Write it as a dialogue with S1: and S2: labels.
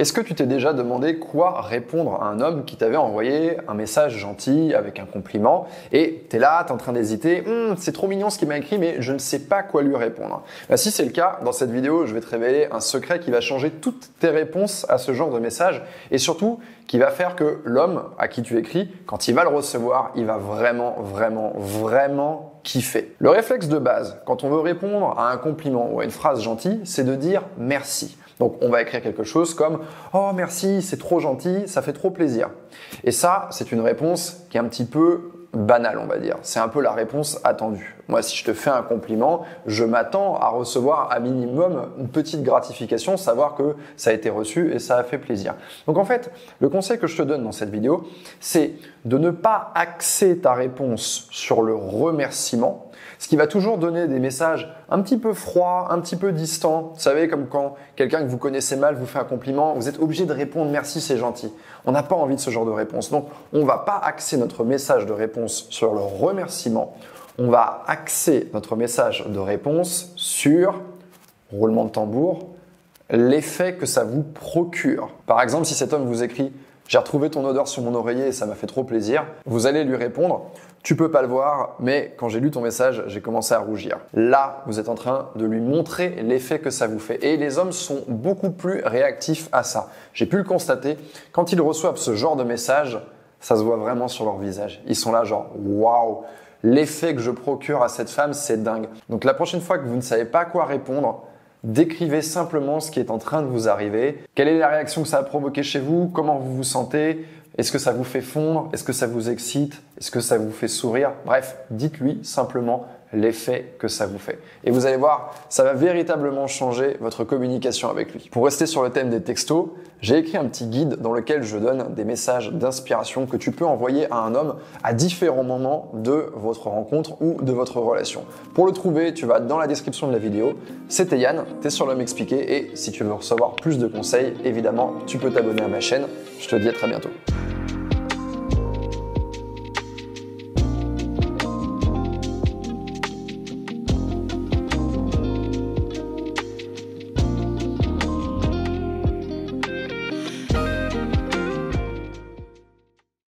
S1: Est-ce que tu t'es déjà demandé quoi répondre à un homme qui t'avait envoyé un message gentil avec un compliment et t'es là, t'es en train d'hésiter, Hum, c'est trop mignon ce qu'il m'a écrit mais je ne sais pas quoi lui répondre. Bah, si c'est le cas, dans cette vidéo, je vais te révéler un secret qui va changer toutes tes réponses à ce genre de message et surtout qui va faire que l'homme à qui tu écris, quand il va le recevoir, il va vraiment, vraiment, vraiment kiffer. Le réflexe de base, quand on veut répondre à un compliment ou à une phrase gentille, c'est de dire merci. Donc on va écrire quelque chose comme Oh merci, c'est trop gentil, ça fait trop plaisir. Et ça, c'est une réponse qui est un petit peu banale, on va dire. C'est un peu la réponse attendue. Moi, si je te fais un compliment, je m'attends à recevoir à minimum une petite gratification, savoir que ça a été reçu et ça a fait plaisir. Donc en fait, le conseil que je te donne dans cette vidéo, c'est de ne pas axer ta réponse sur le remerciement, ce qui va toujours donner des messages un petit peu froids, un petit peu distants. Vous savez, comme quand quelqu'un que vous connaissez mal vous fait un compliment, vous êtes obligé de répondre merci, c'est gentil. On n'a pas envie de ce genre de réponse. Donc, on ne va pas axer notre message de réponse sur le remerciement. On va axer notre message de réponse sur roulement de tambour, l'effet que ça vous procure. Par exemple, si cet homme vous écrit j'ai retrouvé ton odeur sur mon oreiller et ça m'a fait trop plaisir. Vous allez lui répondre tu peux pas le voir, mais quand j'ai lu ton message, j'ai commencé à rougir. Là, vous êtes en train de lui montrer l'effet que ça vous fait. Et les hommes sont beaucoup plus réactifs à ça. J'ai pu le constater. Quand ils reçoivent ce genre de message, ça se voit vraiment sur leur visage. Ils sont là genre, waouh, l'effet que je procure à cette femme, c'est dingue. Donc la prochaine fois que vous ne savez pas quoi répondre, Décrivez simplement ce qui est en train de vous arriver. Quelle est la réaction que ça a provoqué chez vous? Comment vous vous sentez? Est-ce que ça vous fait fondre? Est-ce que ça vous excite? Est-ce que ça vous fait sourire? Bref, dites-lui simplement l'effet que ça vous fait. Et vous allez voir, ça va véritablement changer votre communication avec lui. Pour rester sur le thème des textos, j'ai écrit un petit guide dans lequel je donne des messages d'inspiration que tu peux envoyer à un homme à différents moments de votre rencontre ou de votre relation. Pour le trouver, tu vas dans la description de la vidéo. C'était Yann, t'es sur l'homme expliqué et si tu veux recevoir plus de conseils, évidemment, tu peux t'abonner à ma chaîne. Je te dis à très bientôt.